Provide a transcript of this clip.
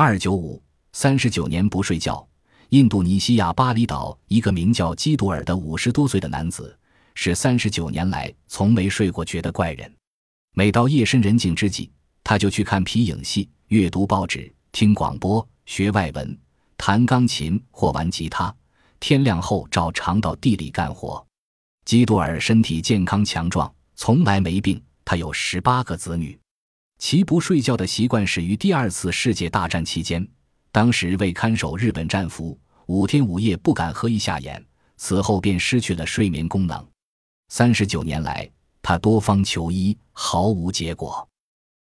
二九五三十九年不睡觉。印度尼西亚巴厘岛一个名叫基杜尔的五十多岁的男子，是三十九年来从没睡过觉的怪人。每到夜深人静之际，他就去看皮影戏、阅读报纸、听广播、学外文、弹钢琴或玩吉他。天亮后照常到地里干活。基杜尔身体健康强壮，从来没病。他有十八个子女。其不睡觉的习惯始于第二次世界大战期间。当时为看守日本战俘，五天五夜不敢合一下眼，此后便失去了睡眠功能。三十九年来，他多方求医，毫无结果。